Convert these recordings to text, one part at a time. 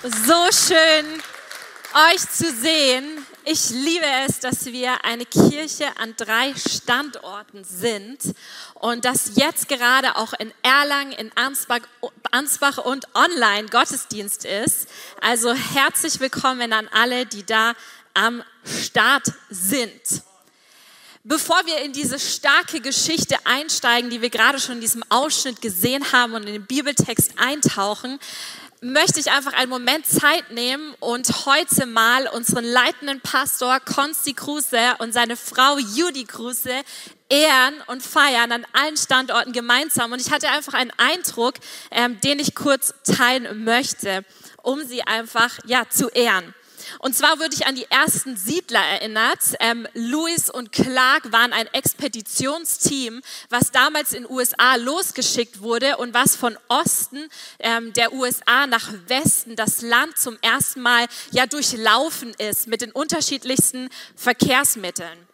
So schön, euch zu sehen. Ich liebe es, dass wir eine Kirche an drei Standorten sind und dass jetzt gerade auch in Erlangen, in Ansbach, Ansbach und online Gottesdienst ist. Also herzlich willkommen an alle, die da am Start sind. Bevor wir in diese starke Geschichte einsteigen, die wir gerade schon in diesem Ausschnitt gesehen haben und in den Bibeltext eintauchen, möchte ich einfach einen Moment Zeit nehmen und heute mal unseren leitenden Pastor Konsti Kruse und seine Frau Judy Kruse ehren und feiern an allen Standorten gemeinsam. Und ich hatte einfach einen Eindruck, ähm, den ich kurz teilen möchte, um sie einfach ja zu ehren. Und zwar würde ich an die ersten Siedler erinnert. Ähm, Lewis und Clark waren ein Expeditionsteam, was damals in USA losgeschickt wurde und was von Osten ähm, der USA nach Westen das Land zum ersten Mal ja durchlaufen ist mit den unterschiedlichsten Verkehrsmitteln.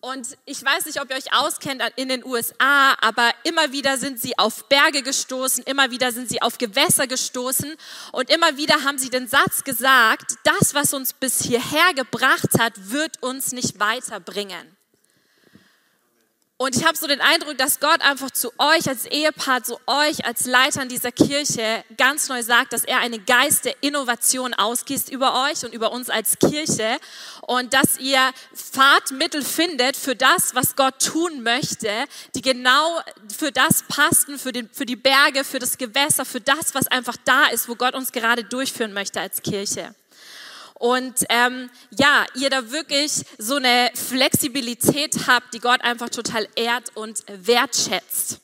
Und ich weiß nicht, ob ihr euch auskennt in den USA, aber immer wieder sind sie auf Berge gestoßen, immer wieder sind sie auf Gewässer gestoßen und immer wieder haben sie den Satz gesagt, das, was uns bis hierher gebracht hat, wird uns nicht weiterbringen. Und ich habe so den Eindruck, dass Gott einfach zu euch als Ehepaar, zu euch als Leitern dieser Kirche ganz neu sagt, dass er einen Geist der Innovation ausgießt über euch und über uns als Kirche und dass ihr Fahrtmittel findet für das, was Gott tun möchte, die genau für das passen, für, den, für die Berge, für das Gewässer, für das, was einfach da ist, wo Gott uns gerade durchführen möchte als Kirche. Und ähm, ja, ihr da wirklich so eine Flexibilität habt, die Gott einfach total ehrt und wertschätzt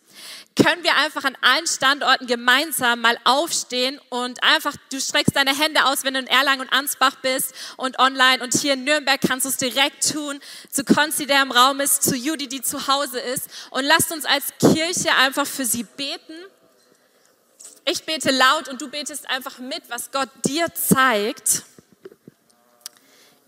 können wir einfach an allen Standorten gemeinsam mal aufstehen und einfach, du streckst deine Hände aus, wenn du in Erlangen und Ansbach bist und online und hier in Nürnberg kannst du es direkt tun, zu Konzi, der im Raum ist, zu Judy, die zu Hause ist und lasst uns als Kirche einfach für sie beten. Ich bete laut und du betest einfach mit, was Gott dir zeigt.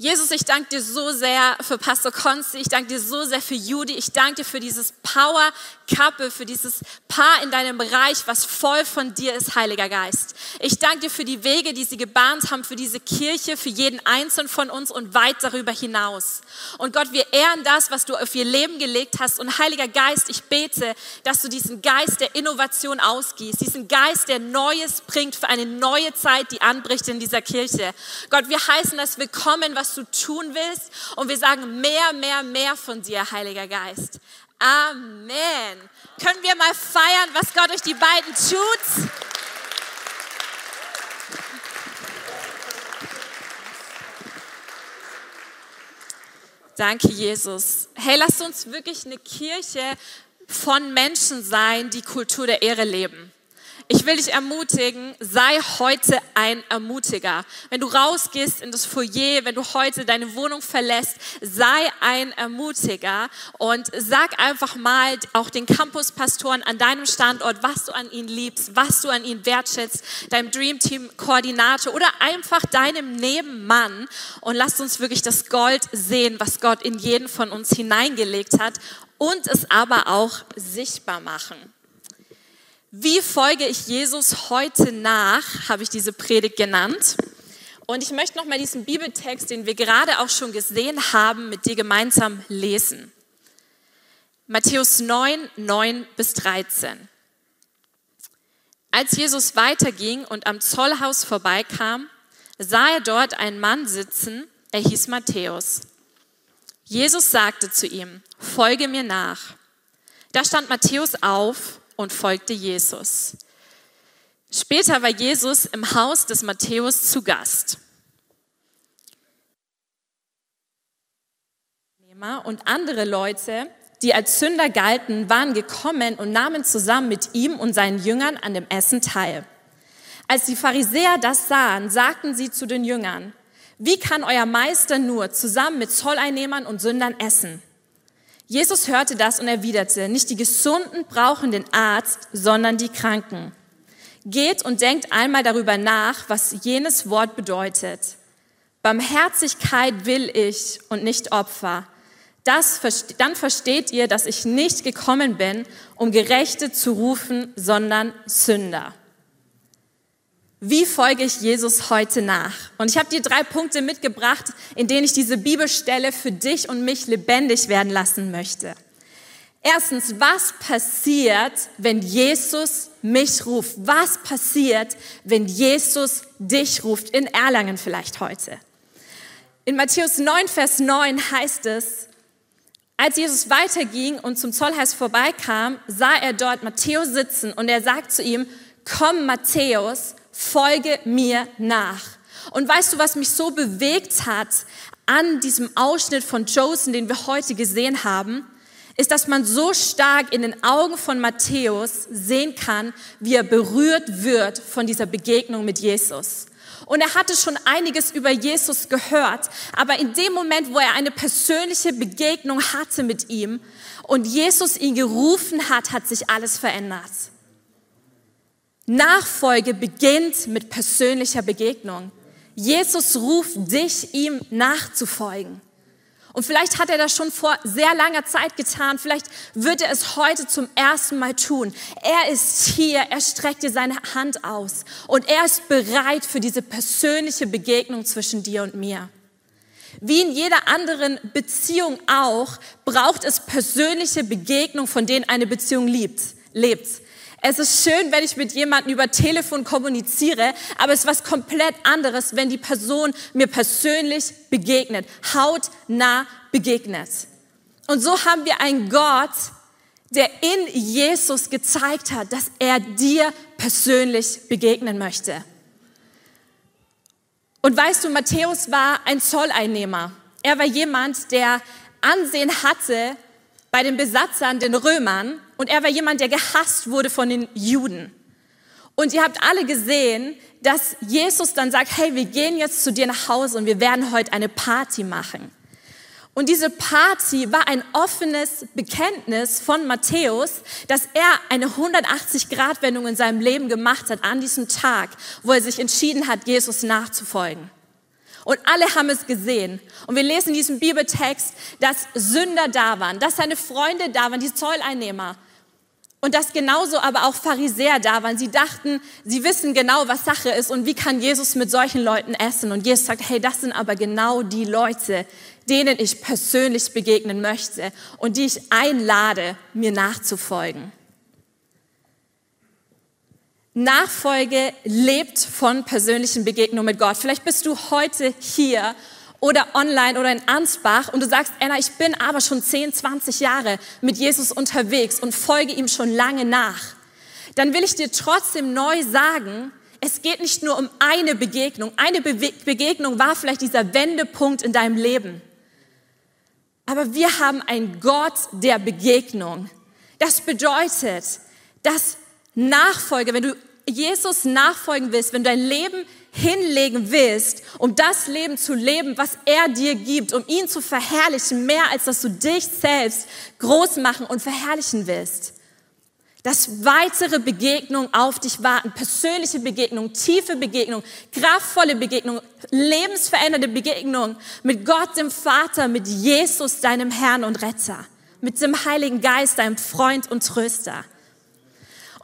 Jesus, ich danke dir so sehr für Pastor Konzi, ich danke dir so sehr für Judy, ich danke dir für dieses Power Couple, für dieses Paar in deinem Bereich, was voll von dir ist, Heiliger Geist. Ich danke dir für die Wege, die sie gebahnt haben, für diese Kirche, für jeden Einzelnen von uns und weit darüber hinaus. Und Gott, wir ehren das, was du auf ihr Leben gelegt hast. Und Heiliger Geist, ich bete, dass du diesen Geist der Innovation ausgießt, diesen Geist, der Neues bringt für eine neue Zeit, die anbricht in dieser Kirche. Gott, wir heißen das willkommen, was du tun willst. Und wir sagen mehr, mehr, mehr von dir, Heiliger Geist. Amen. Können wir mal feiern, was Gott durch die beiden tut? Danke, Jesus. Hey, lasst uns wirklich eine Kirche von Menschen sein, die Kultur der Ehre leben. Ich will dich ermutigen, sei heute ein Ermutiger. Wenn du rausgehst in das Foyer, wenn du heute deine Wohnung verlässt, sei ein Ermutiger und sag einfach mal auch den Campuspastoren an deinem Standort, was du an ihnen liebst, was du an ihnen wertschätzt, deinem Dreamteam Koordinator oder einfach deinem Nebenmann und lasst uns wirklich das Gold sehen, was Gott in jeden von uns hineingelegt hat und es aber auch sichtbar machen. Wie folge ich Jesus heute nach, habe ich diese Predigt genannt. Und ich möchte nochmal diesen Bibeltext, den wir gerade auch schon gesehen haben, mit dir gemeinsam lesen. Matthäus 9, 9 bis 13. Als Jesus weiterging und am Zollhaus vorbeikam, sah er dort einen Mann sitzen, er hieß Matthäus. Jesus sagte zu ihm, folge mir nach. Da stand Matthäus auf und folgte Jesus. Später war Jesus im Haus des Matthäus zu Gast. Und andere Leute, die als Sünder galten, waren gekommen und nahmen zusammen mit ihm und seinen Jüngern an dem Essen teil. Als die Pharisäer das sahen, sagten sie zu den Jüngern, wie kann euer Meister nur zusammen mit Zolleinnehmern und Sündern essen? Jesus hörte das und erwiderte, nicht die Gesunden brauchen den Arzt, sondern die Kranken. Geht und denkt einmal darüber nach, was jenes Wort bedeutet. Barmherzigkeit will ich und nicht Opfer. Das, dann versteht ihr, dass ich nicht gekommen bin, um Gerechte zu rufen, sondern Sünder. Wie folge ich Jesus heute nach? Und ich habe dir drei Punkte mitgebracht, in denen ich diese Bibelstelle für dich und mich lebendig werden lassen möchte. Erstens, was passiert, wenn Jesus mich ruft? Was passiert, wenn Jesus dich ruft? In Erlangen vielleicht heute. In Matthäus 9, Vers 9 heißt es, als Jesus weiterging und zum Zollhaus vorbeikam, sah er dort Matthäus sitzen und er sagt zu ihm, komm Matthäus, folge mir nach. Und weißt du, was mich so bewegt hat an diesem Ausschnitt von Joseph, den wir heute gesehen haben, ist, dass man so stark in den Augen von Matthäus sehen kann, wie er berührt wird von dieser Begegnung mit Jesus. Und er hatte schon einiges über Jesus gehört, aber in dem Moment, wo er eine persönliche Begegnung hatte mit ihm und Jesus ihn gerufen hat, hat sich alles verändert. Nachfolge beginnt mit persönlicher Begegnung. Jesus ruft dich, ihm nachzufolgen. Und vielleicht hat er das schon vor sehr langer Zeit getan. Vielleicht wird er es heute zum ersten Mal tun. Er ist hier, er streckt dir seine Hand aus und er ist bereit für diese persönliche Begegnung zwischen dir und mir. Wie in jeder anderen Beziehung auch, braucht es persönliche Begegnung, von denen eine Beziehung liebt, lebt. Es ist schön, wenn ich mit jemandem über Telefon kommuniziere, aber es ist was komplett anderes, wenn die Person mir persönlich begegnet, hautnah begegnet. Und so haben wir einen Gott, der in Jesus gezeigt hat, dass er dir persönlich begegnen möchte. Und weißt du, Matthäus war ein Zolleinnehmer. Er war jemand, der Ansehen hatte bei den Besatzern, den Römern, und er war jemand, der gehasst wurde von den Juden. Und ihr habt alle gesehen, dass Jesus dann sagt, hey, wir gehen jetzt zu dir nach Hause und wir werden heute eine Party machen. Und diese Party war ein offenes Bekenntnis von Matthäus, dass er eine 180-Grad-Wendung in seinem Leben gemacht hat an diesem Tag, wo er sich entschieden hat, Jesus nachzufolgen. Und alle haben es gesehen. Und wir lesen in diesem Bibeltext, dass Sünder da waren, dass seine Freunde da waren, die Zolleinnehmer. Und dass genauso aber auch Pharisäer da waren. Sie dachten, sie wissen genau, was Sache ist und wie kann Jesus mit solchen Leuten essen. Und Jesus sagt, hey, das sind aber genau die Leute, denen ich persönlich begegnen möchte und die ich einlade, mir nachzufolgen. Nachfolge lebt von persönlichen Begegnungen mit Gott. Vielleicht bist du heute hier oder online oder in Ansbach und du sagst, Anna, ich bin aber schon 10, 20 Jahre mit Jesus unterwegs und folge ihm schon lange nach. Dann will ich dir trotzdem neu sagen, es geht nicht nur um eine Begegnung. Eine Be Begegnung war vielleicht dieser Wendepunkt in deinem Leben. Aber wir haben einen Gott der Begegnung. Das bedeutet, dass Nachfolge, wenn du Jesus nachfolgen willst, wenn du dein Leben hinlegen willst, um das Leben zu leben, was er dir gibt, um ihn zu verherrlichen, mehr als dass du dich selbst groß machen und verherrlichen willst. Dass weitere Begegnungen auf dich warten, persönliche Begegnungen, tiefe Begegnungen, kraftvolle Begegnungen, lebensverändernde Begegnungen mit Gott, dem Vater, mit Jesus, deinem Herrn und Retter, mit dem Heiligen Geist, deinem Freund und Tröster.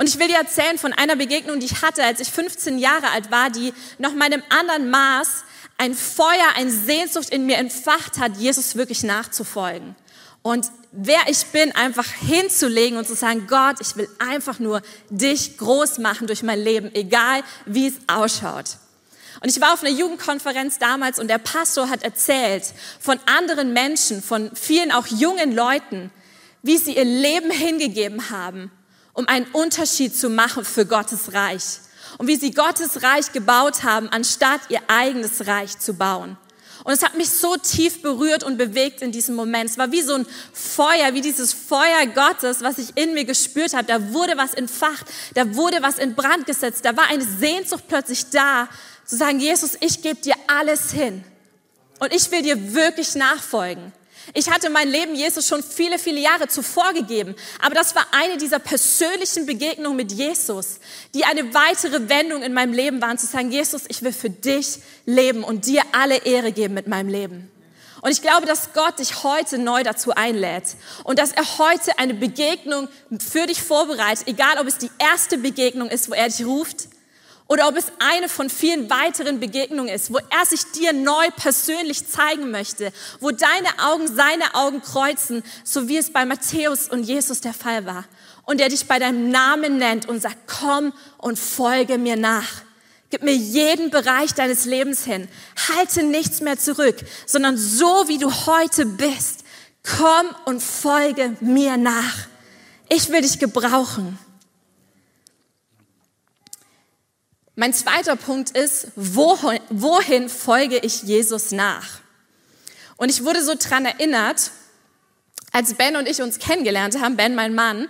Und ich will dir erzählen von einer Begegnung, die ich hatte, als ich 15 Jahre alt war, die noch meinem anderen Maß ein Feuer, ein Sehnsucht in mir entfacht hat, Jesus wirklich nachzufolgen. Und wer ich bin, einfach hinzulegen und zu sagen, Gott, ich will einfach nur dich groß machen durch mein Leben, egal wie es ausschaut. Und ich war auf einer Jugendkonferenz damals und der Pastor hat erzählt von anderen Menschen, von vielen auch jungen Leuten, wie sie ihr Leben hingegeben haben um einen Unterschied zu machen für Gottes Reich. Und wie sie Gottes Reich gebaut haben, anstatt ihr eigenes Reich zu bauen. Und es hat mich so tief berührt und bewegt in diesem Moment. Es war wie so ein Feuer, wie dieses Feuer Gottes, was ich in mir gespürt habe. Da wurde was entfacht, da wurde was in Brand gesetzt, da war eine Sehnsucht plötzlich da, zu sagen, Jesus, ich gebe dir alles hin. Und ich will dir wirklich nachfolgen. Ich hatte mein Leben Jesus schon viele, viele Jahre zuvor gegeben. Aber das war eine dieser persönlichen Begegnungen mit Jesus, die eine weitere Wendung in meinem Leben waren, zu sagen, Jesus, ich will für dich leben und dir alle Ehre geben mit meinem Leben. Und ich glaube, dass Gott dich heute neu dazu einlädt und dass er heute eine Begegnung für dich vorbereitet, egal ob es die erste Begegnung ist, wo er dich ruft oder ob es eine von vielen weiteren Begegnungen ist, wo er sich dir neu persönlich zeigen möchte, wo deine Augen seine Augen kreuzen, so wie es bei Matthäus und Jesus der Fall war. Und er dich bei deinem Namen nennt und sagt, komm und folge mir nach. Gib mir jeden Bereich deines Lebens hin. Halte nichts mehr zurück, sondern so wie du heute bist, komm und folge mir nach. Ich will dich gebrauchen. Mein zweiter Punkt ist, wohin, wohin folge ich Jesus nach? Und ich wurde so dran erinnert, als Ben und ich uns kennengelernt haben, Ben, mein Mann,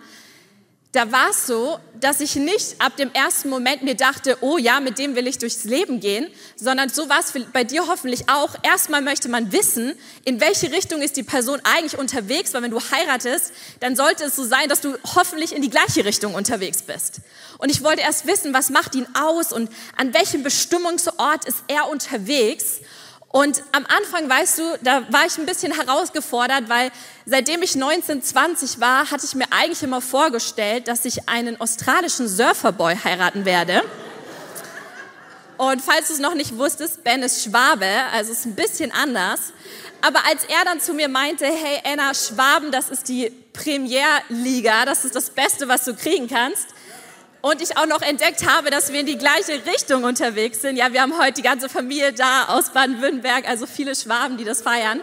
da war es so, dass ich nicht ab dem ersten Moment mir dachte, oh ja, mit dem will ich durchs Leben gehen, sondern so war es bei dir hoffentlich auch. Erstmal möchte man wissen, in welche Richtung ist die Person eigentlich unterwegs, weil wenn du heiratest, dann sollte es so sein, dass du hoffentlich in die gleiche Richtung unterwegs bist. Und ich wollte erst wissen, was macht ihn aus und an welchem Bestimmungsort ist er unterwegs. Und am Anfang, weißt du, da war ich ein bisschen herausgefordert, weil seitdem ich 19, 20 war, hatte ich mir eigentlich immer vorgestellt, dass ich einen australischen Surferboy heiraten werde. Und falls du es noch nicht wusstest, Ben ist Schwabe, also ist ein bisschen anders. Aber als er dann zu mir meinte, hey Anna, Schwaben, das ist die Premierliga, das ist das Beste, was du kriegen kannst, und ich auch noch entdeckt habe, dass wir in die gleiche Richtung unterwegs sind. Ja, wir haben heute die ganze Familie da aus Baden-Württemberg, also viele Schwaben, die das feiern.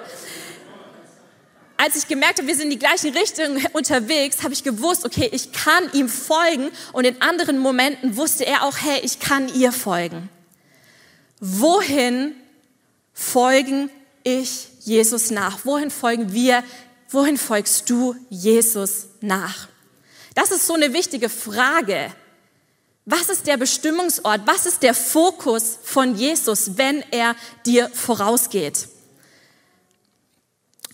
Als ich gemerkt habe, wir sind in die gleiche Richtung unterwegs, habe ich gewusst, okay, ich kann ihm folgen. Und in anderen Momenten wusste er auch, hey, ich kann ihr folgen. Wohin folgen ich Jesus nach? Wohin folgen wir? Wohin folgst du Jesus nach? Das ist so eine wichtige Frage. Was ist der Bestimmungsort? Was ist der Fokus von Jesus, wenn er dir vorausgeht?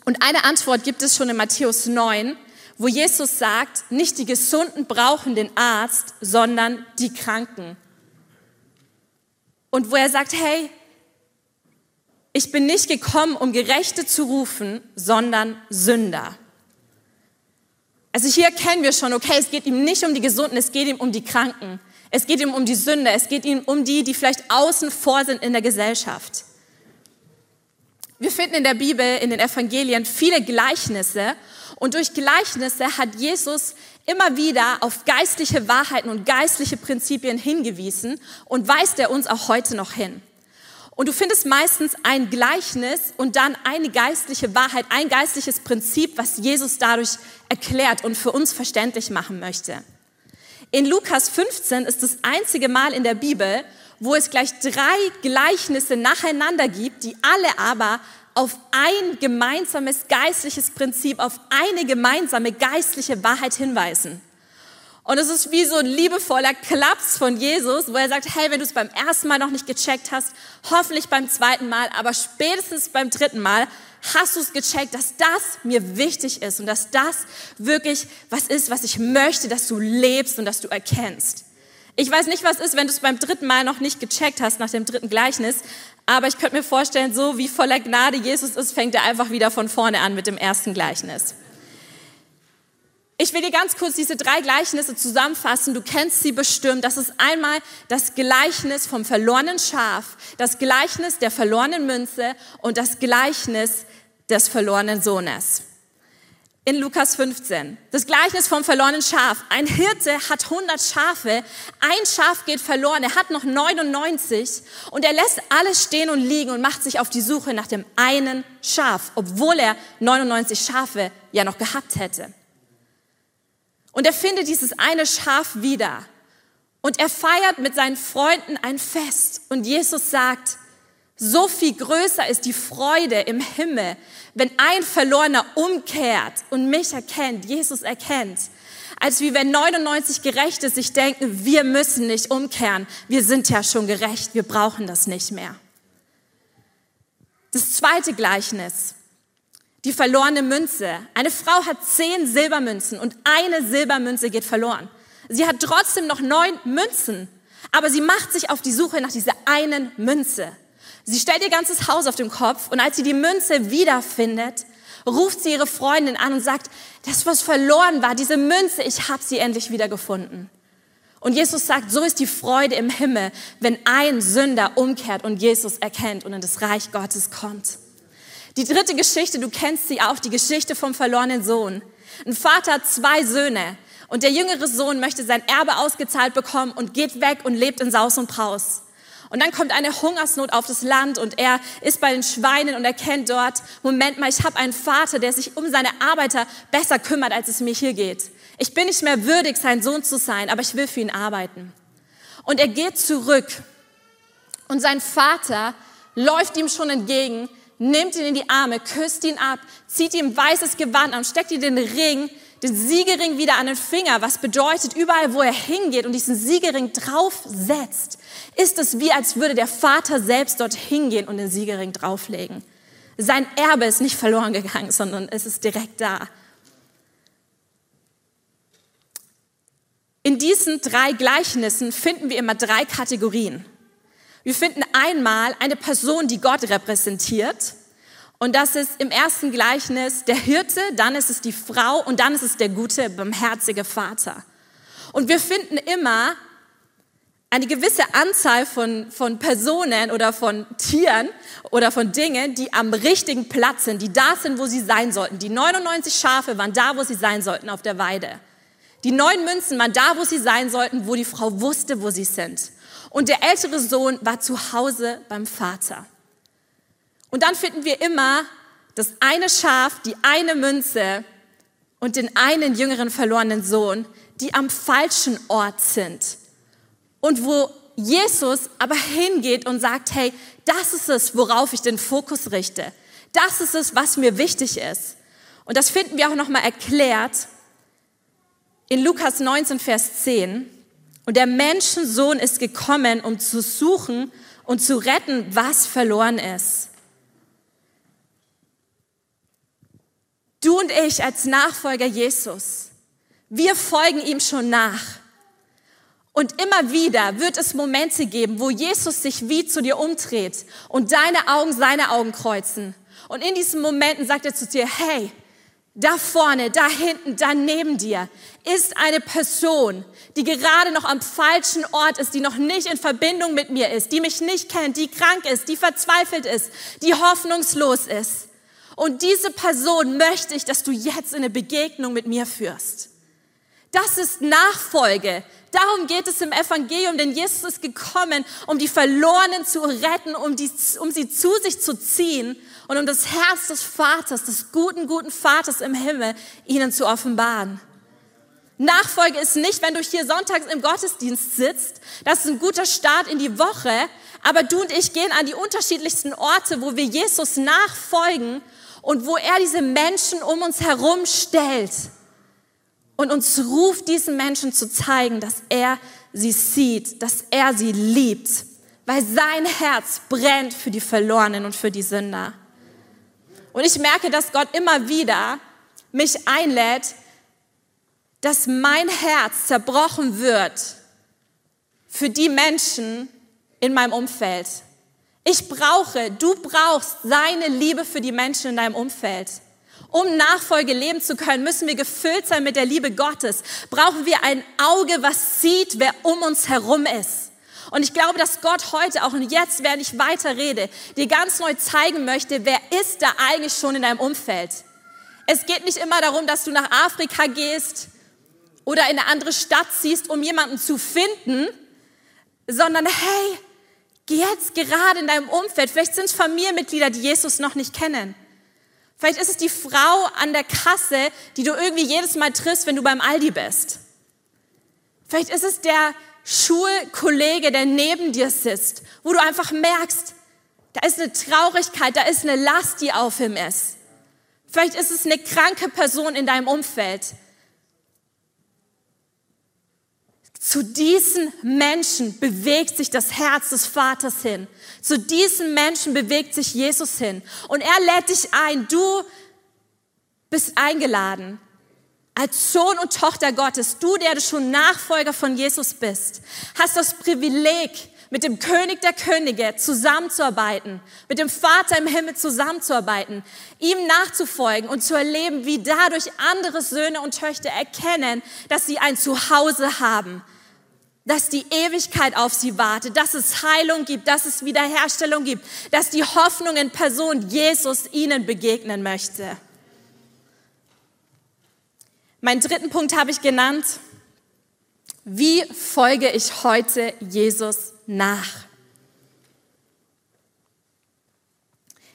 Und eine Antwort gibt es schon in Matthäus 9, wo Jesus sagt, nicht die Gesunden brauchen den Arzt, sondern die Kranken. Und wo er sagt, hey, ich bin nicht gekommen, um Gerechte zu rufen, sondern Sünder. Also hier erkennen wir schon, okay, es geht ihm nicht um die Gesunden, es geht ihm um die Kranken. Es geht ihm um die Sünde. Es geht ihm um die, die vielleicht außen vor sind in der Gesellschaft. Wir finden in der Bibel, in den Evangelien viele Gleichnisse. Und durch Gleichnisse hat Jesus immer wieder auf geistliche Wahrheiten und geistliche Prinzipien hingewiesen und weist er uns auch heute noch hin. Und du findest meistens ein Gleichnis und dann eine geistliche Wahrheit, ein geistliches Prinzip, was Jesus dadurch erklärt und für uns verständlich machen möchte. In Lukas 15 ist das einzige Mal in der Bibel, wo es gleich drei Gleichnisse nacheinander gibt, die alle aber auf ein gemeinsames geistliches Prinzip, auf eine gemeinsame geistliche Wahrheit hinweisen. Und es ist wie so ein liebevoller Klaps von Jesus, wo er sagt, hey, wenn du es beim ersten Mal noch nicht gecheckt hast, hoffentlich beim zweiten Mal, aber spätestens beim dritten Mal hast du es gecheckt, dass das mir wichtig ist und dass das wirklich was ist, was ich möchte, dass du lebst und dass du erkennst. Ich weiß nicht, was ist, wenn du es beim dritten Mal noch nicht gecheckt hast nach dem dritten Gleichnis, aber ich könnte mir vorstellen, so wie voller Gnade Jesus ist, fängt er einfach wieder von vorne an mit dem ersten Gleichnis. Ich will dir ganz kurz diese drei Gleichnisse zusammenfassen. Du kennst sie bestimmt. Das ist einmal das Gleichnis vom verlorenen Schaf, das Gleichnis der verlorenen Münze und das Gleichnis des verlorenen Sohnes. In Lukas 15. Das Gleichnis vom verlorenen Schaf. Ein Hirte hat 100 Schafe, ein Schaf geht verloren, er hat noch 99 und er lässt alles stehen und liegen und macht sich auf die Suche nach dem einen Schaf, obwohl er 99 Schafe ja noch gehabt hätte. Und er findet dieses eine Schaf wieder. Und er feiert mit seinen Freunden ein Fest. Und Jesus sagt, so viel größer ist die Freude im Himmel, wenn ein Verlorener umkehrt und mich erkennt, Jesus erkennt, als wie wenn 99 Gerechte sich denken, wir müssen nicht umkehren, wir sind ja schon gerecht, wir brauchen das nicht mehr. Das zweite Gleichnis die verlorene Münze. Eine Frau hat zehn Silbermünzen und eine Silbermünze geht verloren. Sie hat trotzdem noch neun Münzen, aber sie macht sich auf die Suche nach dieser einen Münze. Sie stellt ihr ganzes Haus auf den Kopf und als sie die Münze wiederfindet, ruft sie ihre Freundin an und sagt, das, was verloren war, diese Münze, ich habe sie endlich wiedergefunden. Und Jesus sagt, so ist die Freude im Himmel, wenn ein Sünder umkehrt und Jesus erkennt und in das Reich Gottes kommt. Die dritte Geschichte, du kennst sie auch, die Geschichte vom verlorenen Sohn. Ein Vater hat zwei Söhne und der jüngere Sohn möchte sein Erbe ausgezahlt bekommen und geht weg und lebt in Saus und Braus. Und dann kommt eine Hungersnot auf das Land und er ist bei den Schweinen und erkennt dort, Moment mal, ich habe einen Vater, der sich um seine Arbeiter besser kümmert, als es mir hier geht. Ich bin nicht mehr würdig, sein Sohn zu sein, aber ich will für ihn arbeiten. Und er geht zurück und sein Vater läuft ihm schon entgegen, nimmt ihn in die Arme, küsst ihn ab, zieht ihm weißes Gewand an, steckt ihm den Ring, den Siegering wieder an den Finger, was bedeutet, überall wo er hingeht und diesen Siegering draufsetzt, ist es wie, als würde der Vater selbst dort hingehen und den Siegering drauflegen. Sein Erbe ist nicht verloren gegangen, sondern es ist direkt da. In diesen drei Gleichnissen finden wir immer drei Kategorien. Wir finden einmal eine Person, die Gott repräsentiert. Und das ist im ersten Gleichnis der Hirte, dann ist es die Frau und dann ist es der gute, barmherzige Vater. Und wir finden immer eine gewisse Anzahl von, von Personen oder von Tieren oder von Dingen, die am richtigen Platz sind, die da sind, wo sie sein sollten. Die 99 Schafe waren da, wo sie sein sollten, auf der Weide. Die neun Münzen waren da, wo sie sein sollten, wo die Frau wusste, wo sie sind. Und der ältere Sohn war zu Hause beim Vater. Und dann finden wir immer das eine Schaf, die eine Münze und den einen jüngeren verlorenen Sohn, die am falschen Ort sind. Und wo Jesus aber hingeht und sagt, hey, das ist es, worauf ich den Fokus richte. Das ist es, was mir wichtig ist. Und das finden wir auch nochmal erklärt in Lukas 19, Vers 10. Und der Menschensohn ist gekommen, um zu suchen und zu retten, was verloren ist. Du und ich als Nachfolger Jesus, wir folgen ihm schon nach. Und immer wieder wird es Momente geben, wo Jesus sich wie zu dir umdreht und deine Augen seine Augen kreuzen. Und in diesen Momenten sagt er zu dir, hey, da vorne, da hinten, da neben dir ist eine Person, die gerade noch am falschen Ort ist, die noch nicht in Verbindung mit mir ist, die mich nicht kennt, die krank ist, die verzweifelt ist, die hoffnungslos ist. Und diese Person möchte ich, dass du jetzt in eine Begegnung mit mir führst. Das ist Nachfolge. Darum geht es im Evangelium, denn Jesus ist gekommen, um die Verlorenen zu retten, um, die, um sie zu sich zu ziehen und um das Herz des Vaters, des guten, guten Vaters im Himmel, ihnen zu offenbaren. Nachfolge ist nicht, wenn du hier sonntags im Gottesdienst sitzt, das ist ein guter Start in die Woche, aber du und ich gehen an die unterschiedlichsten Orte, wo wir Jesus nachfolgen und wo er diese Menschen um uns herum stellt und uns ruft, diesen Menschen zu zeigen, dass er sie sieht, dass er sie liebt, weil sein Herz brennt für die Verlorenen und für die Sünder. Und ich merke, dass Gott immer wieder mich einlädt, dass mein Herz zerbrochen wird für die Menschen in meinem Umfeld. Ich brauche, du brauchst seine Liebe für die Menschen in deinem Umfeld. Um Nachfolge leben zu können, müssen wir gefüllt sein mit der Liebe Gottes. Brauchen wir ein Auge, was sieht, wer um uns herum ist. Und ich glaube, dass Gott heute auch und jetzt, während ich weiter rede, dir ganz neu zeigen möchte, wer ist da eigentlich schon in deinem Umfeld. Es geht nicht immer darum, dass du nach Afrika gehst oder in eine andere Stadt ziehst, um jemanden zu finden, sondern hey, jetzt gerade in deinem Umfeld. Vielleicht sind es Familienmitglieder, die Jesus noch nicht kennen. Vielleicht ist es die Frau an der Kasse, die du irgendwie jedes Mal triffst, wenn du beim Aldi bist. Vielleicht ist es der Schulkollege, der neben dir sitzt, wo du einfach merkst, da ist eine Traurigkeit, da ist eine Last, die auf ihm ist. Vielleicht ist es eine kranke Person in deinem Umfeld. Zu diesen Menschen bewegt sich das Herz des Vaters hin. Zu diesen Menschen bewegt sich Jesus hin. Und er lädt dich ein. Du bist eingeladen als Sohn und Tochter Gottes, du, der du schon Nachfolger von Jesus bist, hast das Privileg, mit dem König der Könige zusammenzuarbeiten, mit dem Vater im Himmel zusammenzuarbeiten, ihm nachzufolgen und zu erleben, wie dadurch andere Söhne und Töchter erkennen, dass sie ein Zuhause haben, dass die Ewigkeit auf sie wartet, dass es Heilung gibt, dass es Wiederherstellung gibt, dass die Hoffnung in Person Jesus ihnen begegnen möchte. Mein dritten Punkt habe ich genannt. Wie folge ich heute Jesus nach?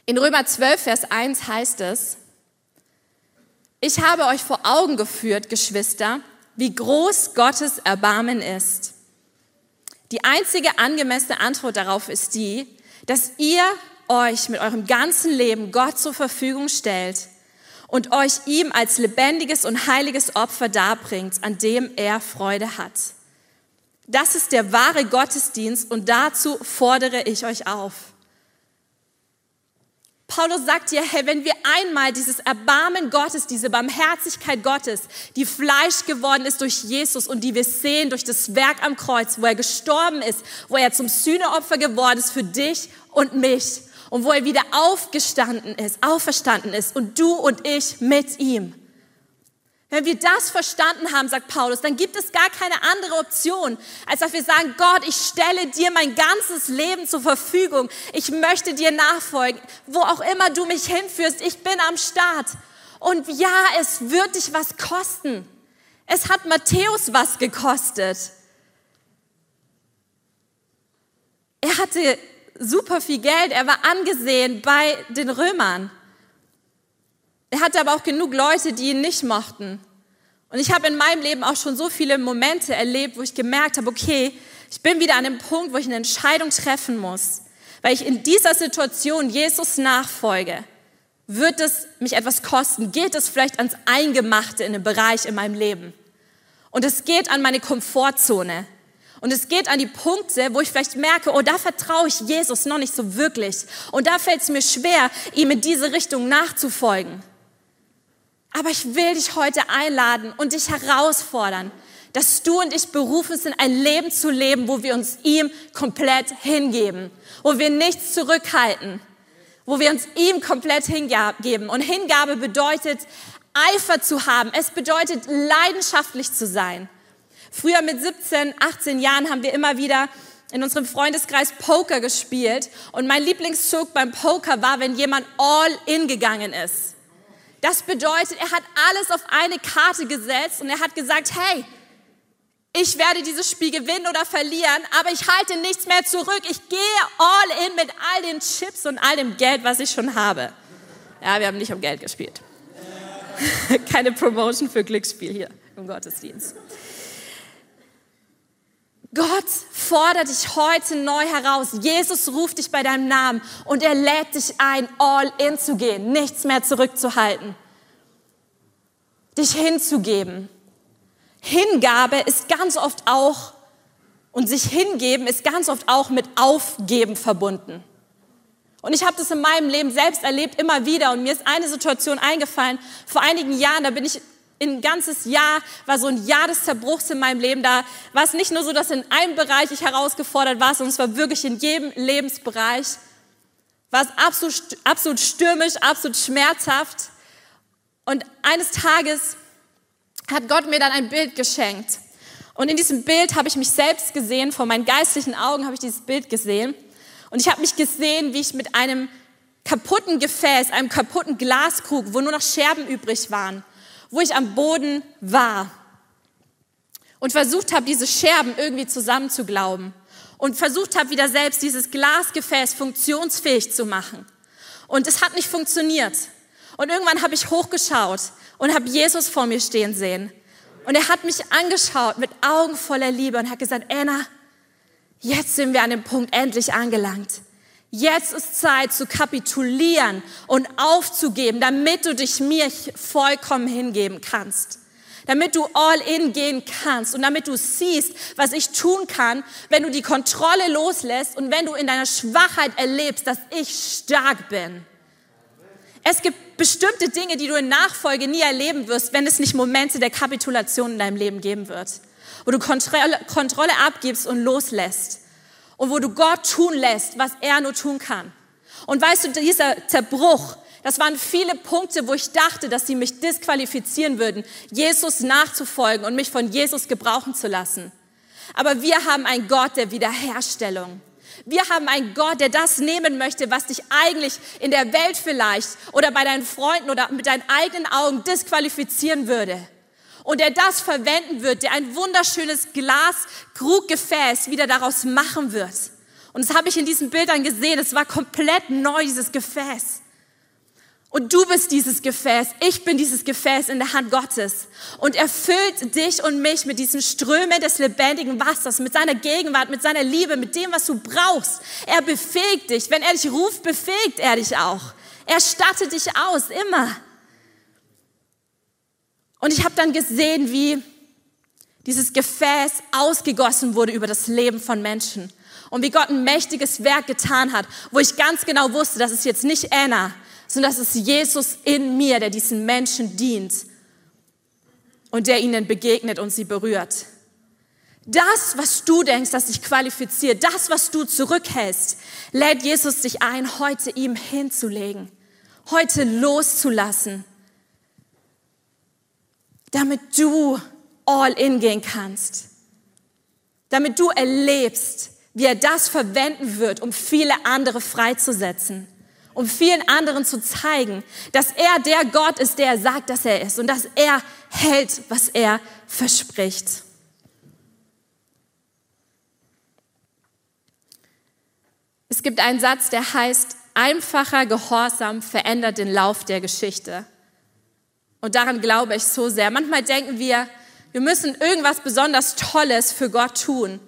In Römer 12, Vers 1 heißt es, ich habe euch vor Augen geführt, Geschwister, wie groß Gottes Erbarmen ist. Die einzige angemessene Antwort darauf ist die, dass ihr euch mit eurem ganzen Leben Gott zur Verfügung stellt und euch ihm als lebendiges und heiliges Opfer darbringt, an dem er Freude hat. Das ist der wahre Gottesdienst und dazu fordere ich euch auf. Paulus sagt dir, hey, wenn wir einmal dieses Erbarmen Gottes, diese Barmherzigkeit Gottes, die Fleisch geworden ist durch Jesus und die wir sehen durch das Werk am Kreuz, wo er gestorben ist, wo er zum Sühneopfer geworden ist für dich und mich und wo er wieder aufgestanden ist, auferstanden ist und du und ich mit ihm. Wenn wir das verstanden haben, sagt Paulus, dann gibt es gar keine andere Option, als dass wir sagen, Gott, ich stelle dir mein ganzes Leben zur Verfügung. Ich möchte dir nachfolgen. Wo auch immer du mich hinführst, ich bin am Start. Und ja, es wird dich was kosten. Es hat Matthäus was gekostet. Er hatte super viel Geld, er war angesehen bei den Römern. Er hatte aber auch genug Leute, die ihn nicht mochten. Und ich habe in meinem Leben auch schon so viele Momente erlebt, wo ich gemerkt habe, okay, ich bin wieder an dem Punkt, wo ich eine Entscheidung treffen muss, weil ich in dieser Situation Jesus nachfolge. Wird es mich etwas kosten? Geht es vielleicht ans Eingemachte in einem Bereich in meinem Leben? Und es geht an meine Komfortzone. Und es geht an die Punkte, wo ich vielleicht merke, oh, da vertraue ich Jesus noch nicht so wirklich. Und da fällt es mir schwer, ihm in diese Richtung nachzufolgen. Aber ich will dich heute einladen und dich herausfordern, dass du und ich berufen sind, ein Leben zu leben, wo wir uns ihm komplett hingeben, wo wir nichts zurückhalten, wo wir uns ihm komplett hingeben. Und Hingabe bedeutet, Eifer zu haben. Es bedeutet, leidenschaftlich zu sein. Früher mit 17, 18 Jahren haben wir immer wieder in unserem Freundeskreis Poker gespielt. Und mein Lieblingszug beim Poker war, wenn jemand all in gegangen ist. Das bedeutet, er hat alles auf eine Karte gesetzt und er hat gesagt, hey, ich werde dieses Spiel gewinnen oder verlieren, aber ich halte nichts mehr zurück. Ich gehe all in mit all den Chips und all dem Geld, was ich schon habe. Ja, wir haben nicht um Geld gespielt. Keine Promotion für Glücksspiel hier im Gottesdienst. Gott fordert dich heute neu heraus. Jesus ruft dich bei deinem Namen und er lädt dich ein, all in zu gehen, nichts mehr zurückzuhalten, dich hinzugeben. Hingabe ist ganz oft auch, und sich hingeben ist ganz oft auch mit Aufgeben verbunden. Und ich habe das in meinem Leben selbst erlebt, immer wieder. Und mir ist eine Situation eingefallen, vor einigen Jahren, da bin ich ein ganzes Jahr war so ein Jahr des Zerbruchs in meinem Leben. Da war es nicht nur so, dass in einem Bereich ich herausgefordert war, sondern es war wirklich in jedem Lebensbereich. War es absolut, absolut stürmisch, absolut schmerzhaft. Und eines Tages hat Gott mir dann ein Bild geschenkt. Und in diesem Bild habe ich mich selbst gesehen, vor meinen geistlichen Augen habe ich dieses Bild gesehen. Und ich habe mich gesehen, wie ich mit einem kaputten Gefäß, einem kaputten Glaskrug, wo nur noch Scherben übrig waren, wo ich am Boden war und versucht habe, diese Scherben irgendwie zusammenzuglauben und versucht habe, wieder selbst dieses Glasgefäß funktionsfähig zu machen. Und es hat nicht funktioniert. Und irgendwann habe ich hochgeschaut und habe Jesus vor mir stehen sehen. Und er hat mich angeschaut mit Augen voller Liebe und hat gesagt, Anna, jetzt sind wir an dem Punkt endlich angelangt. Jetzt ist Zeit zu kapitulieren und aufzugeben, damit du dich mir vollkommen hingeben kannst. Damit du all in gehen kannst und damit du siehst, was ich tun kann, wenn du die Kontrolle loslässt und wenn du in deiner Schwachheit erlebst, dass ich stark bin. Es gibt bestimmte Dinge, die du in Nachfolge nie erleben wirst, wenn es nicht Momente der Kapitulation in deinem Leben geben wird, wo du Kontrolle, abgibst und loslässt und wo du Gott tun lässt, was er nur tun kann. Und weißt du, dieser Zerbruch, das waren viele Punkte, wo ich dachte, dass sie mich disqualifizieren würden, Jesus nachzufolgen und mich von Jesus gebrauchen zu lassen. Aber wir haben einen Gott der Wiederherstellung. Wir haben einen Gott, der das nehmen möchte, was dich eigentlich in der Welt vielleicht oder bei deinen Freunden oder mit deinen eigenen Augen disqualifizieren würde. Und der das verwenden wird, der ein wunderschönes Glas, Kruggefäß wieder daraus machen wird. Und das habe ich in diesen Bildern gesehen. Es war komplett neu, dieses Gefäß. Und du bist dieses Gefäß, ich bin dieses Gefäß in der Hand Gottes. Und er füllt dich und mich mit diesen Strömen des lebendigen Wassers, mit seiner Gegenwart, mit seiner Liebe, mit dem, was du brauchst. Er befähigt dich. Wenn er dich ruft, befähigt er dich auch. Er stattet dich aus, immer. Und ich habe dann gesehen, wie dieses Gefäß ausgegossen wurde über das Leben von Menschen. Und wie Gott ein mächtiges Werk getan hat, wo ich ganz genau wusste, das ist jetzt nicht Anna, sondern das ist Jesus in mir, der diesen Menschen dient und der ihnen begegnet und sie berührt. Das, was du denkst, das dich qualifiziert, das, was du zurückhältst, lädt Jesus dich ein, heute ihm hinzulegen, heute loszulassen, damit du all in gehen kannst, damit du erlebst, wie er das verwenden wird, um viele andere freizusetzen um vielen anderen zu zeigen, dass er der Gott ist, der er sagt, dass er ist und dass er hält, was er verspricht. Es gibt einen Satz, der heißt, einfacher Gehorsam verändert den Lauf der Geschichte. Und daran glaube ich so sehr. Manchmal denken wir, wir müssen irgendwas besonders Tolles für Gott tun,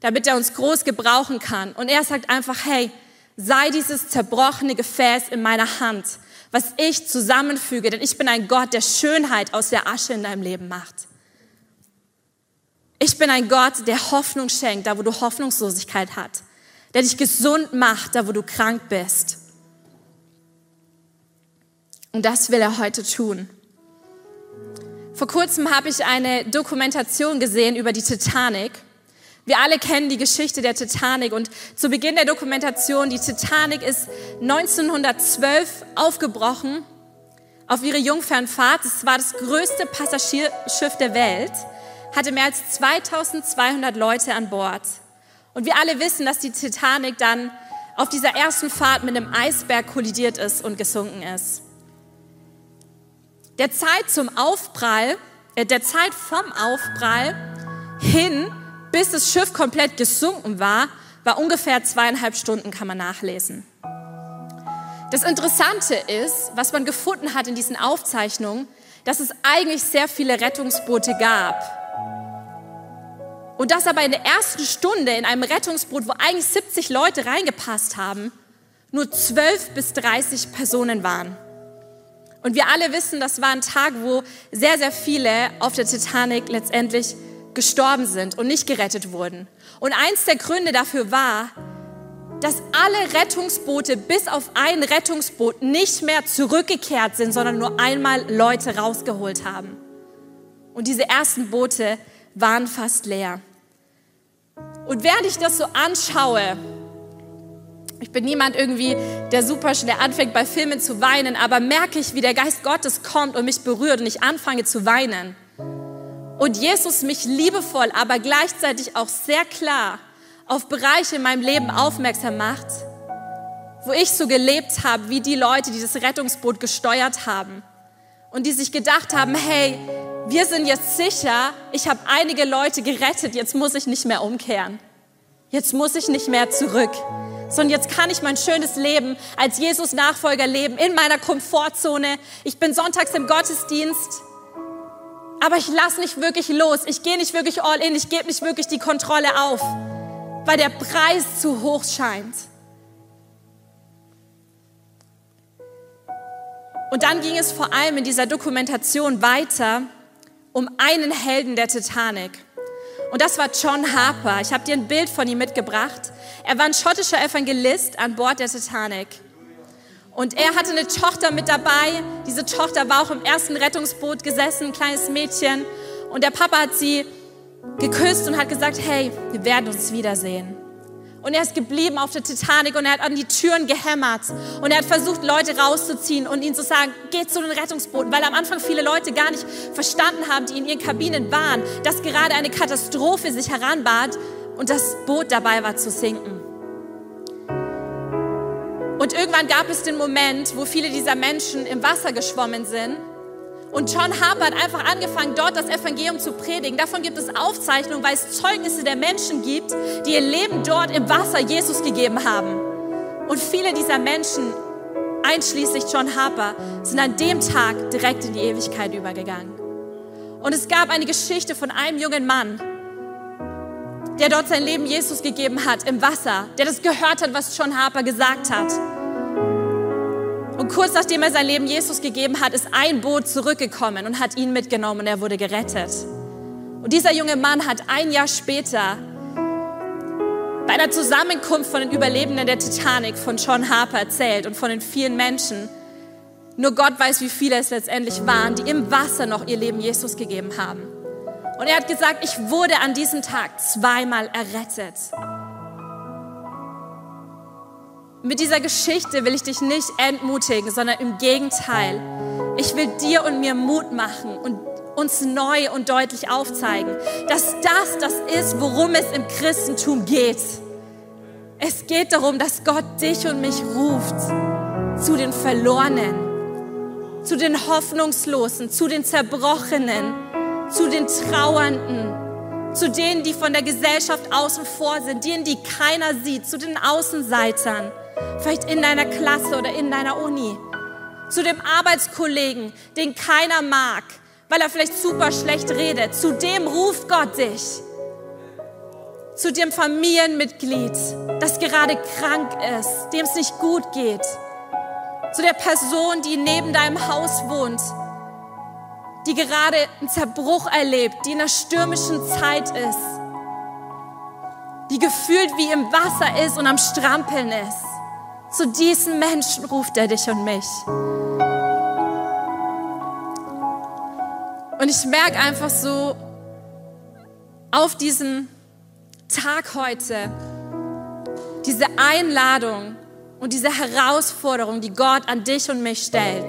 damit er uns groß gebrauchen kann. Und er sagt einfach, hey, sei dieses zerbrochene Gefäß in meiner Hand, was ich zusammenfüge, denn ich bin ein Gott, der Schönheit aus der Asche in deinem Leben macht. Ich bin ein Gott, der Hoffnung schenkt, da wo du Hoffnungslosigkeit hast, der dich gesund macht, da wo du krank bist. Und das will er heute tun. Vor kurzem habe ich eine Dokumentation gesehen über die Titanic. Wir alle kennen die Geschichte der Titanic und zu Beginn der Dokumentation, die Titanic ist 1912 aufgebrochen auf ihre Jungfernfahrt. Es war das größte Passagierschiff der Welt, hatte mehr als 2200 Leute an Bord. Und wir alle wissen, dass die Titanic dann auf dieser ersten Fahrt mit einem Eisberg kollidiert ist und gesunken ist. Der Zeit zum Aufprall, äh, der Zeit vom Aufprall hin bis das Schiff komplett gesunken war, war ungefähr zweieinhalb Stunden, kann man nachlesen. Das Interessante ist, was man gefunden hat in diesen Aufzeichnungen, dass es eigentlich sehr viele Rettungsboote gab. Und dass aber in der ersten Stunde in einem Rettungsboot, wo eigentlich 70 Leute reingepasst haben, nur 12 bis 30 Personen waren. Und wir alle wissen, das war ein Tag, wo sehr, sehr viele auf der Titanic letztendlich gestorben sind und nicht gerettet wurden. Und eins der Gründe dafür war, dass alle Rettungsboote bis auf ein Rettungsboot nicht mehr zurückgekehrt sind, sondern nur einmal Leute rausgeholt haben. Und diese ersten Boote waren fast leer. Und während ich das so anschaue, ich bin niemand irgendwie, der super schnell anfängt bei Filmen zu weinen, aber merke ich, wie der Geist Gottes kommt und mich berührt und ich anfange zu weinen. Und Jesus mich liebevoll, aber gleichzeitig auch sehr klar auf Bereiche in meinem Leben aufmerksam macht, wo ich so gelebt habe, wie die Leute, die das Rettungsboot gesteuert haben. Und die sich gedacht haben, hey, wir sind jetzt sicher, ich habe einige Leute gerettet, jetzt muss ich nicht mehr umkehren. Jetzt muss ich nicht mehr zurück, sondern jetzt kann ich mein schönes Leben als Jesus-Nachfolger leben, in meiner Komfortzone. Ich bin sonntags im Gottesdienst aber ich lasse nicht wirklich los. Ich gehe nicht wirklich all in. Ich gebe nicht wirklich die Kontrolle auf, weil der Preis zu hoch scheint. Und dann ging es vor allem in dieser Dokumentation weiter um einen Helden der Titanic. Und das war John Harper. Ich habe dir ein Bild von ihm mitgebracht. Er war ein schottischer Evangelist an Bord der Titanic. Und er hatte eine Tochter mit dabei. Diese Tochter war auch im ersten Rettungsboot gesessen, ein kleines Mädchen. Und der Papa hat sie geküsst und hat gesagt, hey, wir werden uns wiedersehen. Und er ist geblieben auf der Titanic und er hat an die Türen gehämmert. Und er hat versucht, Leute rauszuziehen und ihnen zu sagen, geht zu den Rettungsbooten. Weil am Anfang viele Leute gar nicht verstanden haben, die in ihren Kabinen waren, dass gerade eine Katastrophe sich heranbat und das Boot dabei war zu sinken. Und irgendwann gab es den Moment, wo viele dieser Menschen im Wasser geschwommen sind und John Harper hat einfach angefangen, dort das Evangelium zu predigen. Davon gibt es Aufzeichnungen, weil es Zeugnisse der Menschen gibt, die ihr Leben dort im Wasser Jesus gegeben haben. Und viele dieser Menschen, einschließlich John Harper, sind an dem Tag direkt in die Ewigkeit übergegangen. Und es gab eine Geschichte von einem jungen Mann, der dort sein Leben Jesus gegeben hat im Wasser, der das gehört hat, was John Harper gesagt hat. Und kurz nachdem er sein Leben Jesus gegeben hat, ist ein Boot zurückgekommen und hat ihn mitgenommen und er wurde gerettet. Und dieser junge Mann hat ein Jahr später bei einer Zusammenkunft von den Überlebenden der Titanic von John Harper erzählt und von den vielen Menschen, nur Gott weiß, wie viele es letztendlich waren, die im Wasser noch ihr Leben Jesus gegeben haben. Und er hat gesagt, ich wurde an diesem Tag zweimal errettet. Mit dieser Geschichte will ich dich nicht entmutigen, sondern im Gegenteil. Ich will dir und mir Mut machen und uns neu und deutlich aufzeigen, dass das das ist, worum es im Christentum geht. Es geht darum, dass Gott dich und mich ruft zu den Verlorenen, zu den Hoffnungslosen, zu den Zerbrochenen, zu den Trauernden, zu denen, die von der Gesellschaft außen vor sind, denen, die keiner sieht, zu den Außenseitern vielleicht in deiner Klasse oder in deiner Uni, zu dem Arbeitskollegen, den keiner mag, weil er vielleicht super schlecht redet. Zu dem ruft Gott dich. Zu dem Familienmitglied, das gerade krank ist, dem es nicht gut geht. Zu der Person, die neben deinem Haus wohnt, die gerade einen Zerbruch erlebt, die in einer stürmischen Zeit ist, die gefühlt wie im Wasser ist und am Strampeln ist. Zu diesen Menschen ruft er dich und mich. Und ich merke einfach so auf diesen Tag heute, diese Einladung und diese Herausforderung, die Gott an dich und mich stellt.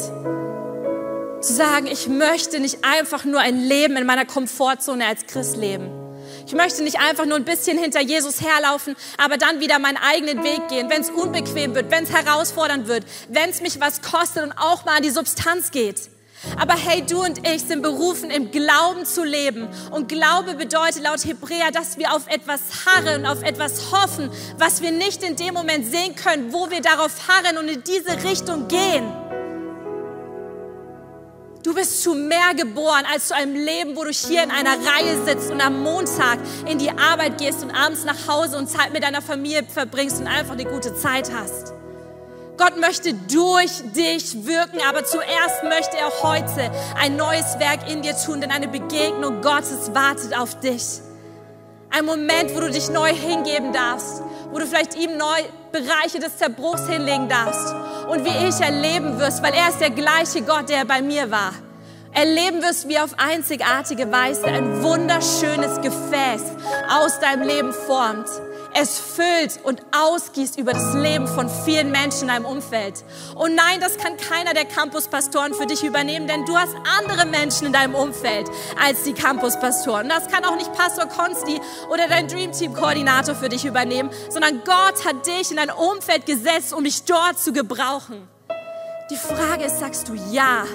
Zu sagen, ich möchte nicht einfach nur ein Leben in meiner Komfortzone als Christ leben ich möchte nicht einfach nur ein bisschen hinter Jesus herlaufen, aber dann wieder meinen eigenen Weg gehen, wenn es unbequem wird, wenn es herausfordernd wird, wenn es mich was kostet und auch mal an die Substanz geht. Aber hey, du und ich sind berufen, im Glauben zu leben. Und Glaube bedeutet laut Hebräer, dass wir auf etwas harren, auf etwas hoffen, was wir nicht in dem Moment sehen können, wo wir darauf harren und in diese Richtung gehen. Du bist zu mehr geboren als zu einem Leben, wo du hier in einer Reihe sitzt und am Montag in die Arbeit gehst und abends nach Hause und Zeit mit deiner Familie verbringst und einfach eine gute Zeit hast. Gott möchte durch dich wirken, aber zuerst möchte er heute ein neues Werk in dir tun, denn eine Begegnung Gottes wartet auf dich. Ein Moment, wo du dich neu hingeben darfst, wo du vielleicht ihm neu Bereiche des Zerbruchs hinlegen darfst und wie ich erleben wirst, weil er ist der gleiche Gott, der bei mir war. Erleben wirst, wie auf einzigartige Weise ein wunderschönes Gefäß aus deinem Leben formt es füllt und ausgießt über das Leben von vielen Menschen in deinem Umfeld. Und nein, das kann keiner der Campuspastoren für dich übernehmen, denn du hast andere Menschen in deinem Umfeld als die Campuspastoren. Und das kann auch nicht Pastor Konsti oder dein Dream Team Koordinator für dich übernehmen, sondern Gott hat dich in dein Umfeld gesetzt, um dich dort zu gebrauchen. Die Frage ist, sagst du ja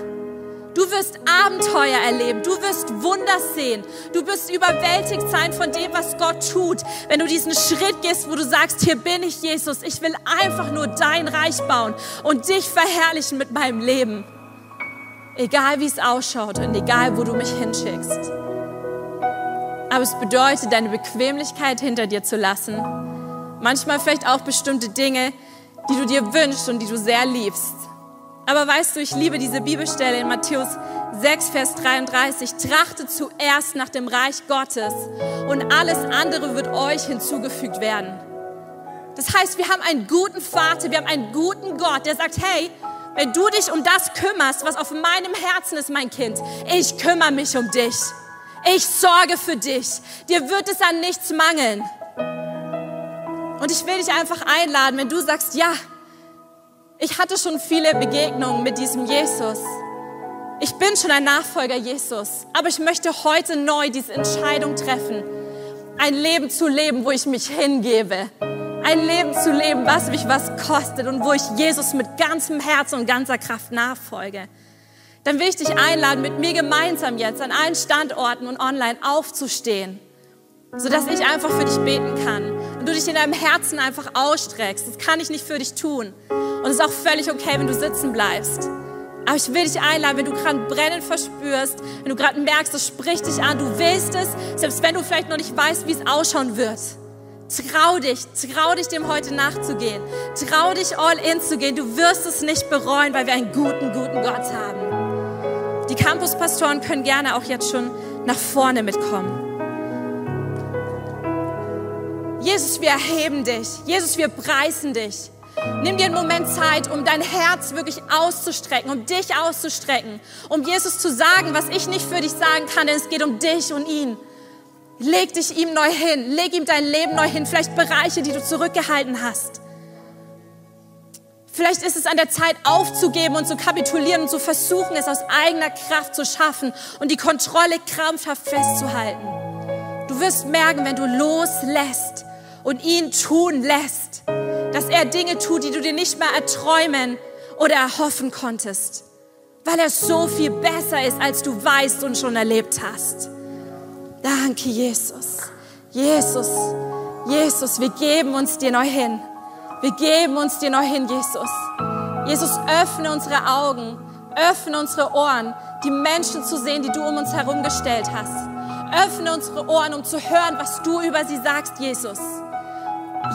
Du wirst Abenteuer erleben. Du wirst Wunder sehen. Du wirst überwältigt sein von dem, was Gott tut. Wenn du diesen Schritt gehst, wo du sagst, hier bin ich, Jesus. Ich will einfach nur dein Reich bauen und dich verherrlichen mit meinem Leben. Egal wie es ausschaut und egal wo du mich hinschickst. Aber es bedeutet, deine Bequemlichkeit hinter dir zu lassen. Manchmal vielleicht auch bestimmte Dinge, die du dir wünschst und die du sehr liebst. Aber weißt du, ich liebe diese Bibelstelle in Matthäus 6, Vers 33. Trachtet zuerst nach dem Reich Gottes und alles andere wird euch hinzugefügt werden. Das heißt, wir haben einen guten Vater, wir haben einen guten Gott, der sagt, hey, wenn du dich um das kümmerst, was auf meinem Herzen ist, mein Kind, ich kümmere mich um dich. Ich sorge für dich. Dir wird es an nichts mangeln. Und ich will dich einfach einladen, wenn du sagst, ja, ich hatte schon viele Begegnungen mit diesem Jesus. Ich bin schon ein Nachfolger Jesus, aber ich möchte heute neu diese Entscheidung treffen, ein Leben zu leben, wo ich mich hingebe. Ein Leben zu leben, was mich was kostet und wo ich Jesus mit ganzem Herzen und ganzer Kraft nachfolge. Dann will ich dich einladen, mit mir gemeinsam jetzt an allen Standorten und online aufzustehen, sodass ich einfach für dich beten kann du dich in deinem Herzen einfach ausstreckst. Das kann ich nicht für dich tun. Und es ist auch völlig okay, wenn du sitzen bleibst. Aber ich will dich einladen, wenn du gerade Brennen verspürst, wenn du gerade merkst, das spricht dich an, du willst es, selbst wenn du vielleicht noch nicht weißt, wie es ausschauen wird. Trau dich, trau dich dem heute nachzugehen. Trau dich all in zu gehen. Du wirst es nicht bereuen, weil wir einen guten, guten Gott haben. Die Campuspastoren können gerne auch jetzt schon nach vorne mitkommen. Jesus, wir erheben dich. Jesus, wir preisen dich. Nimm dir einen Moment Zeit, um dein Herz wirklich auszustrecken, um dich auszustrecken, um Jesus zu sagen, was ich nicht für dich sagen kann, denn es geht um dich und ihn. Leg dich ihm neu hin, leg ihm dein Leben neu hin, vielleicht Bereiche, die du zurückgehalten hast. Vielleicht ist es an der Zeit aufzugeben und zu kapitulieren und zu versuchen, es aus eigener Kraft zu schaffen und die Kontrolle krampfhaft festzuhalten. Du wirst merken, wenn du loslässt und ihn tun lässt, dass er Dinge tut, die du dir nicht mehr erträumen oder erhoffen konntest, weil er so viel besser ist, als du weißt und schon erlebt hast. Danke, Jesus. Jesus, Jesus, wir geben uns dir neu hin. Wir geben uns dir neu hin, Jesus. Jesus, öffne unsere Augen, öffne unsere Ohren, die Menschen zu sehen, die du um uns herum gestellt hast. Öffne unsere Ohren, um zu hören, was du über sie sagst, Jesus.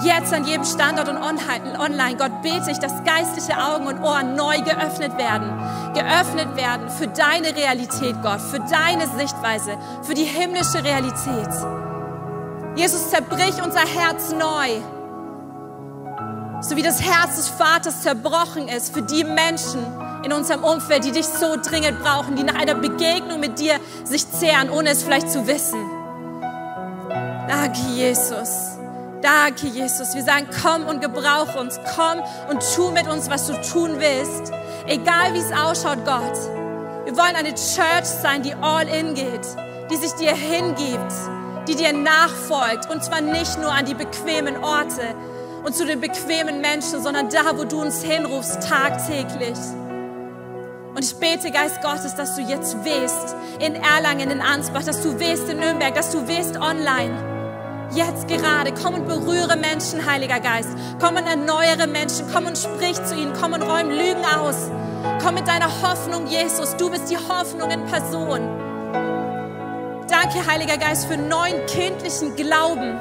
Jetzt an jedem Standort und online, Gott bete ich, dass geistliche Augen und Ohren neu geöffnet werden. Geöffnet werden für deine Realität, Gott, für deine Sichtweise, für die himmlische Realität. Jesus, zerbrich unser Herz neu. So wie das Herz des Vaters zerbrochen ist für die Menschen in unserem Umfeld, die dich so dringend brauchen, die nach einer Begegnung mit dir sich zehren, ohne es vielleicht zu wissen. Danke, Jesus. Danke, Jesus. Wir sagen, komm und gebrauch uns. Komm und tu mit uns, was du tun willst. Egal wie es ausschaut, Gott. Wir wollen eine Church sein, die all in geht, die sich dir hingibt, die dir nachfolgt. Und zwar nicht nur an die bequemen Orte und zu den bequemen Menschen, sondern da, wo du uns hinrufst, tagtäglich. Und ich bete, Geist Gottes, dass du jetzt wehst in Erlangen, in Ansbach, dass du wehst in Nürnberg, dass du wehst online Jetzt gerade, komm und berühre Menschen, Heiliger Geist. Komm und erneuere Menschen. Komm und sprich zu ihnen. Komm und räum Lügen aus. Komm mit deiner Hoffnung, Jesus. Du bist die Hoffnung in Person. Danke, Heiliger Geist, für neuen kindlichen Glauben.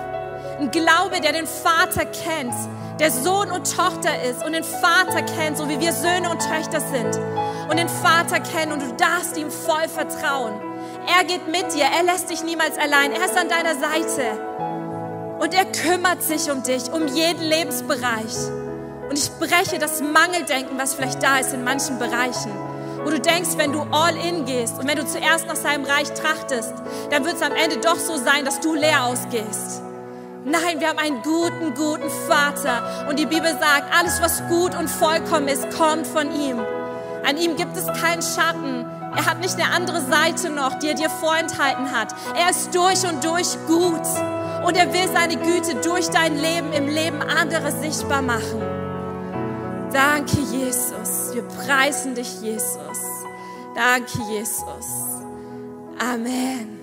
Ein Glaube, der den Vater kennt, der Sohn und Tochter ist und den Vater kennt, so wie wir Söhne und Töchter sind. Und den Vater kennen und du darfst ihm voll vertrauen. Er geht mit dir, er lässt dich niemals allein, er ist an deiner Seite. Und er kümmert sich um dich, um jeden Lebensbereich. Und ich breche das Mangeldenken, was vielleicht da ist in manchen Bereichen. Wo du denkst, wenn du all in gehst und wenn du zuerst nach seinem Reich trachtest, dann wird es am Ende doch so sein, dass du leer ausgehst. Nein, wir haben einen guten, guten Vater. Und die Bibel sagt, alles, was gut und vollkommen ist, kommt von ihm. An ihm gibt es keinen Schatten. Er hat nicht eine andere Seite noch, die er dir vorenthalten hat. Er ist durch und durch gut. Und er will seine Güte durch dein Leben im Leben anderer sichtbar machen. Danke, Jesus. Wir preisen dich, Jesus. Danke, Jesus. Amen.